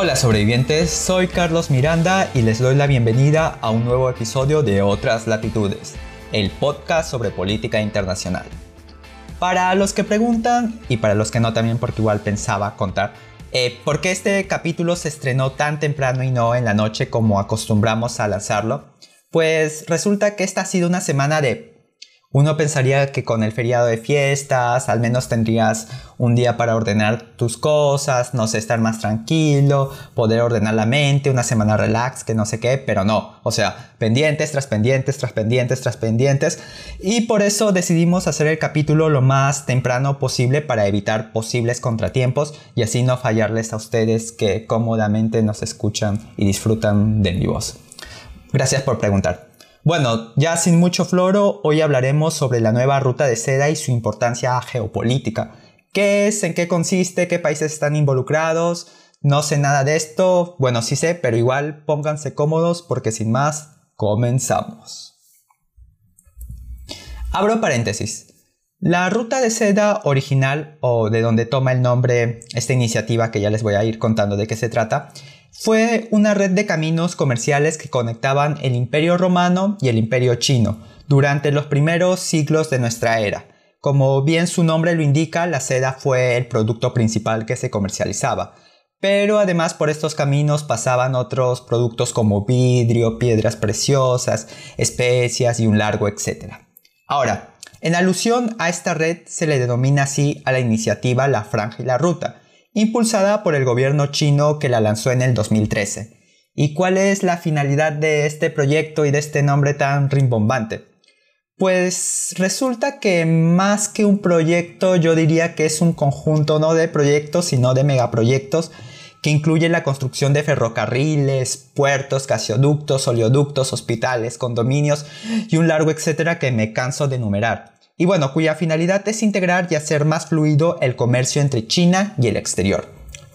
Hola sobrevivientes, soy Carlos Miranda y les doy la bienvenida a un nuevo episodio de Otras Latitudes, el podcast sobre política internacional. Para los que preguntan y para los que no también porque igual pensaba contar, eh, ¿por qué este capítulo se estrenó tan temprano y no en la noche como acostumbramos a lanzarlo? Pues resulta que esta ha sido una semana de uno pensaría que con el feriado de fiestas al menos tendrías un día para ordenar tus cosas, no sé, estar más tranquilo, poder ordenar la mente, una semana relax, que no sé qué, pero no. O sea, pendientes tras pendientes, tras pendientes, tras pendientes. Y por eso decidimos hacer el capítulo lo más temprano posible para evitar posibles contratiempos y así no fallarles a ustedes que cómodamente nos escuchan y disfrutan de mi voz. Gracias por preguntar. Bueno, ya sin mucho floro, hoy hablaremos sobre la nueva ruta de seda y su importancia geopolítica. ¿Qué es? ¿En qué consiste? ¿Qué países están involucrados? No sé nada de esto. Bueno, sí sé, pero igual pónganse cómodos porque sin más, comenzamos. Abro paréntesis. La ruta de seda original, o de donde toma el nombre esta iniciativa que ya les voy a ir contando de qué se trata, fue una red de caminos comerciales que conectaban el Imperio Romano y el Imperio Chino durante los primeros siglos de nuestra era. Como bien su nombre lo indica, la seda fue el producto principal que se comercializaba. Pero además por estos caminos pasaban otros productos como vidrio, piedras preciosas, especias y un largo etcétera. Ahora, en alusión a esta red se le denomina así a la iniciativa La Franja y la Ruta, impulsada por el gobierno chino que la lanzó en el 2013. ¿Y cuál es la finalidad de este proyecto y de este nombre tan rimbombante? Pues resulta que más que un proyecto yo diría que es un conjunto no de proyectos sino de megaproyectos que incluye la construcción de ferrocarriles, puertos, gasoductos, oleoductos, hospitales, condominios y un largo etcétera que me canso de enumerar y bueno, cuya finalidad es integrar y hacer más fluido el comercio entre China y el exterior.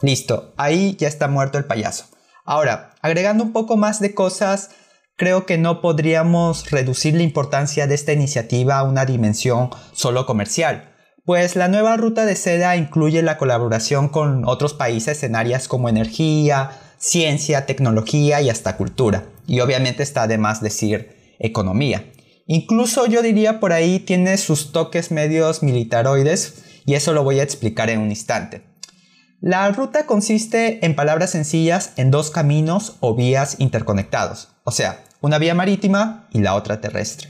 Listo, ahí ya está muerto el payaso. Ahora, agregando un poco más de cosas, creo que no podríamos reducir la importancia de esta iniciativa a una dimensión solo comercial, pues la nueva ruta de seda incluye la colaboración con otros países en áreas como energía, ciencia, tecnología y hasta cultura. Y obviamente está de más decir economía. Incluso yo diría por ahí tiene sus toques medios militaroides y eso lo voy a explicar en un instante. La ruta consiste, en palabras sencillas, en dos caminos o vías interconectados, o sea, una vía marítima y la otra terrestre.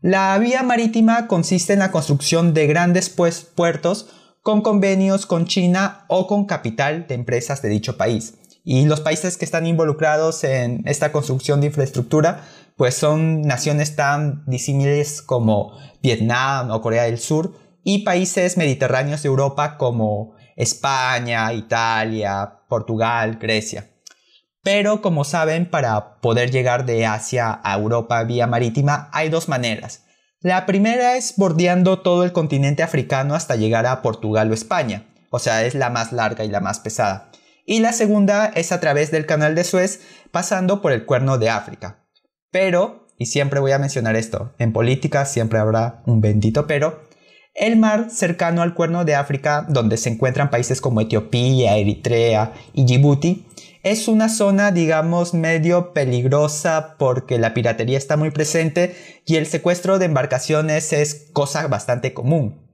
La vía marítima consiste en la construcción de grandes pues, puertos con convenios con China o con capital de empresas de dicho país. Y los países que están involucrados en esta construcción de infraestructura pues son naciones tan disímiles como Vietnam o Corea del Sur y países mediterráneos de Europa como España, Italia, Portugal, Grecia. Pero como saben, para poder llegar de Asia a Europa vía marítima hay dos maneras. La primera es bordeando todo el continente africano hasta llegar a Portugal o España, o sea, es la más larga y la más pesada. Y la segunda es a través del canal de Suez pasando por el cuerno de África. Pero, y siempre voy a mencionar esto, en política siempre habrá un bendito pero, el mar cercano al cuerno de África, donde se encuentran países como Etiopía, Eritrea y Djibouti, es una zona, digamos, medio peligrosa porque la piratería está muy presente y el secuestro de embarcaciones es cosa bastante común.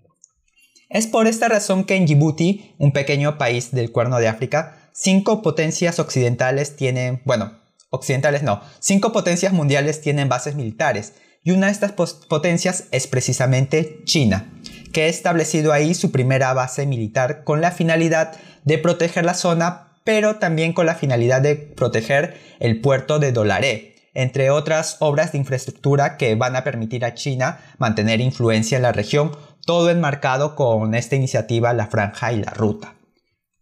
Es por esta razón que en Djibouti, un pequeño país del cuerno de África, cinco potencias occidentales tienen, bueno, occidentales no, cinco potencias mundiales tienen bases militares y una de estas potencias es precisamente China, que ha establecido ahí su primera base militar con la finalidad de proteger la zona, pero también con la finalidad de proteger el puerto de Dolaré, entre otras obras de infraestructura que van a permitir a China mantener influencia en la región, todo enmarcado con esta iniciativa La Franja y la Ruta.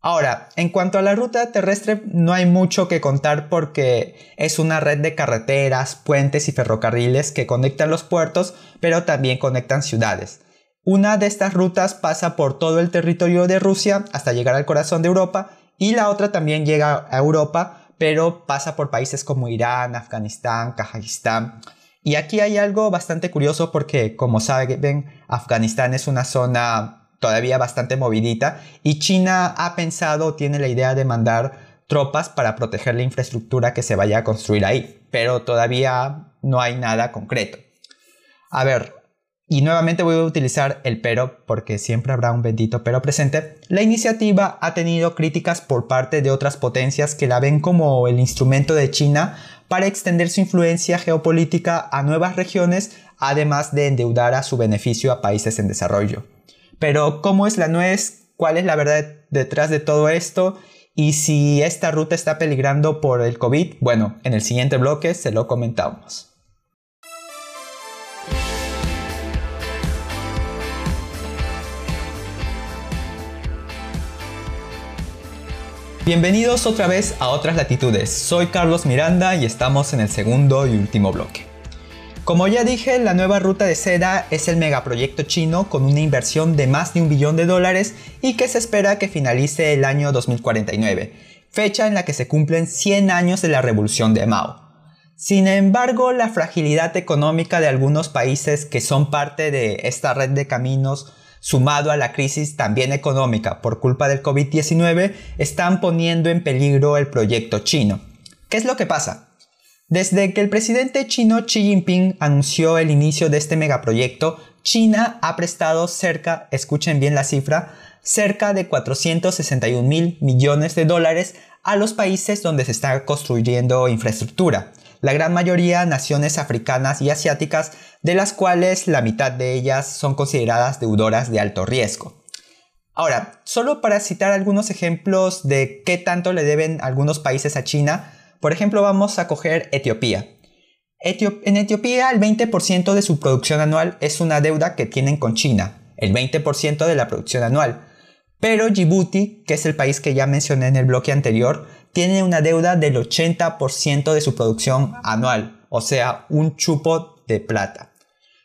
Ahora, en cuanto a la ruta terrestre, no hay mucho que contar porque es una red de carreteras, puentes y ferrocarriles que conectan los puertos, pero también conectan ciudades. Una de estas rutas pasa por todo el territorio de Rusia hasta llegar al corazón de Europa y la otra también llega a Europa, pero pasa por países como Irán, Afganistán, Kazajistán. Y aquí hay algo bastante curioso porque, como saben, Afganistán es una zona todavía bastante movidita y China ha pensado, tiene la idea de mandar tropas para proteger la infraestructura que se vaya a construir ahí, pero todavía no hay nada concreto. A ver, y nuevamente voy a utilizar el pero porque siempre habrá un bendito pero presente, la iniciativa ha tenido críticas por parte de otras potencias que la ven como el instrumento de China para extender su influencia geopolítica a nuevas regiones, además de endeudar a su beneficio a países en desarrollo. Pero, ¿cómo es la nuez? ¿Cuál es la verdad detrás de todo esto? Y si esta ruta está peligrando por el COVID, bueno, en el siguiente bloque se lo comentamos. Bienvenidos otra vez a Otras Latitudes. Soy Carlos Miranda y estamos en el segundo y último bloque. Como ya dije, la nueva ruta de seda es el megaproyecto chino con una inversión de más de un billón de dólares y que se espera que finalice el año 2049, fecha en la que se cumplen 100 años de la revolución de Mao. Sin embargo, la fragilidad económica de algunos países que son parte de esta red de caminos sumado a la crisis también económica por culpa del COVID-19, están poniendo en peligro el proyecto chino. ¿Qué es lo que pasa? Desde que el presidente chino Xi Jinping anunció el inicio de este megaproyecto, China ha prestado cerca, escuchen bien la cifra, cerca de 461 mil millones de dólares a los países donde se está construyendo infraestructura la gran mayoría naciones africanas y asiáticas, de las cuales la mitad de ellas son consideradas deudoras de alto riesgo. Ahora, solo para citar algunos ejemplos de qué tanto le deben algunos países a China, por ejemplo vamos a coger Etiopía. en Etiopía el 20% de su producción anual es una deuda que tienen con China, el 20% de la producción anual. Pero Djibouti, que es el país que ya mencioné en el bloque anterior, tiene una deuda del 80% de su producción anual, o sea, un chupo de plata.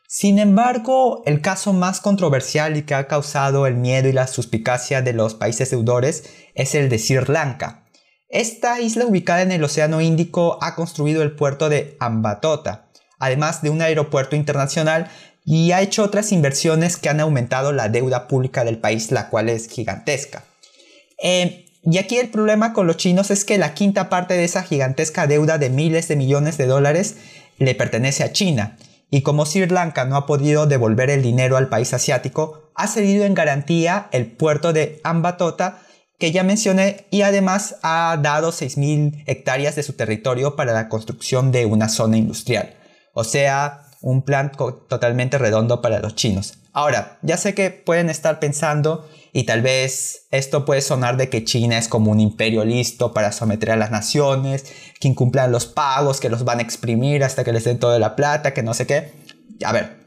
Sin embargo, el caso más controversial y que ha causado el miedo y la suspicacia de los países deudores es el de Sri Lanka. Esta isla ubicada en el Océano Índico ha construido el puerto de Ambatota, además de un aeropuerto internacional y ha hecho otras inversiones que han aumentado la deuda pública del país, la cual es gigantesca. Eh, y aquí el problema con los chinos es que la quinta parte de esa gigantesca deuda de miles de millones de dólares le pertenece a China. Y como Sri Lanka no ha podido devolver el dinero al país asiático, ha cedido en garantía el puerto de Ambatota que ya mencioné y además ha dado 6.000 hectáreas de su territorio para la construcción de una zona industrial. O sea, un plan totalmente redondo para los chinos. Ahora, ya sé que pueden estar pensando y tal vez esto puede sonar de que China es como un imperio listo para someter a las naciones, que incumplan los pagos, que los van a exprimir hasta que les den toda la plata, que no sé qué. A ver,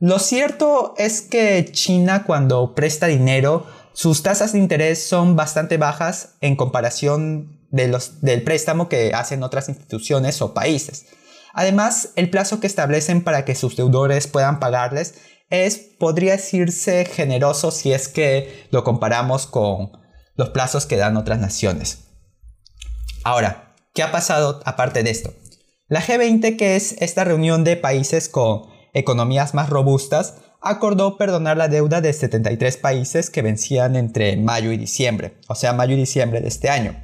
lo cierto es que China cuando presta dinero, sus tasas de interés son bastante bajas en comparación de los, del préstamo que hacen otras instituciones o países. Además, el plazo que establecen para que sus deudores puedan pagarles es, podría decirse, generoso si es que lo comparamos con los plazos que dan otras naciones. Ahora, ¿qué ha pasado aparte de esto? La G20, que es esta reunión de países con economías más robustas, acordó perdonar la deuda de 73 países que vencían entre mayo y diciembre, o sea, mayo y diciembre de este año.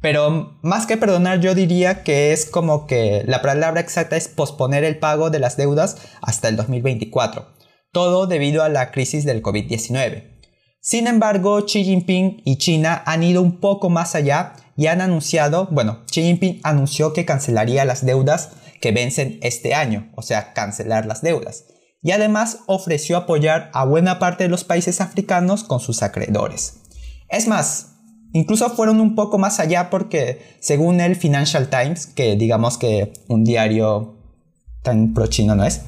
Pero más que perdonar, yo diría que es como que la palabra exacta es posponer el pago de las deudas hasta el 2024. Todo debido a la crisis del COVID-19. Sin embargo, Xi Jinping y China han ido un poco más allá y han anunciado, bueno, Xi Jinping anunció que cancelaría las deudas que vencen este año, o sea, cancelar las deudas. Y además ofreció apoyar a buena parte de los países africanos con sus acreedores. Es más, Incluso fueron un poco más allá porque, según el Financial Times, que digamos que un diario tan pro chino no es,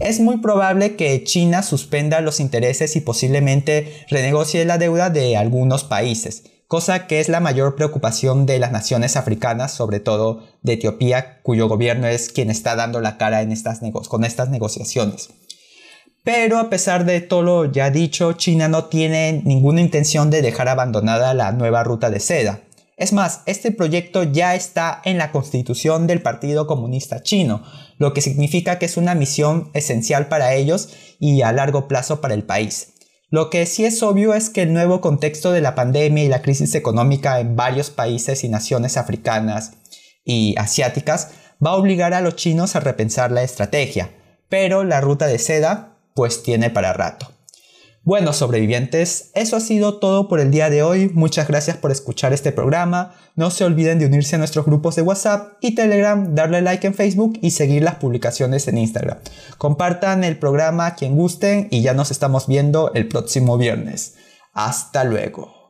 es muy probable que China suspenda los intereses y posiblemente renegocie la deuda de algunos países, cosa que es la mayor preocupación de las naciones africanas, sobre todo de Etiopía, cuyo gobierno es quien está dando la cara en estas con estas negociaciones. Pero a pesar de todo lo ya dicho, China no tiene ninguna intención de dejar abandonada la nueva ruta de seda. Es más, este proyecto ya está en la constitución del Partido Comunista Chino, lo que significa que es una misión esencial para ellos y a largo plazo para el país. Lo que sí es obvio es que el nuevo contexto de la pandemia y la crisis económica en varios países y naciones africanas y asiáticas va a obligar a los chinos a repensar la estrategia, pero la ruta de seda pues tiene para rato. Bueno, sobrevivientes, eso ha sido todo por el día de hoy. Muchas gracias por escuchar este programa. No se olviden de unirse a nuestros grupos de WhatsApp y Telegram, darle like en Facebook y seguir las publicaciones en Instagram. Compartan el programa a quien gusten y ya nos estamos viendo el próximo viernes. Hasta luego.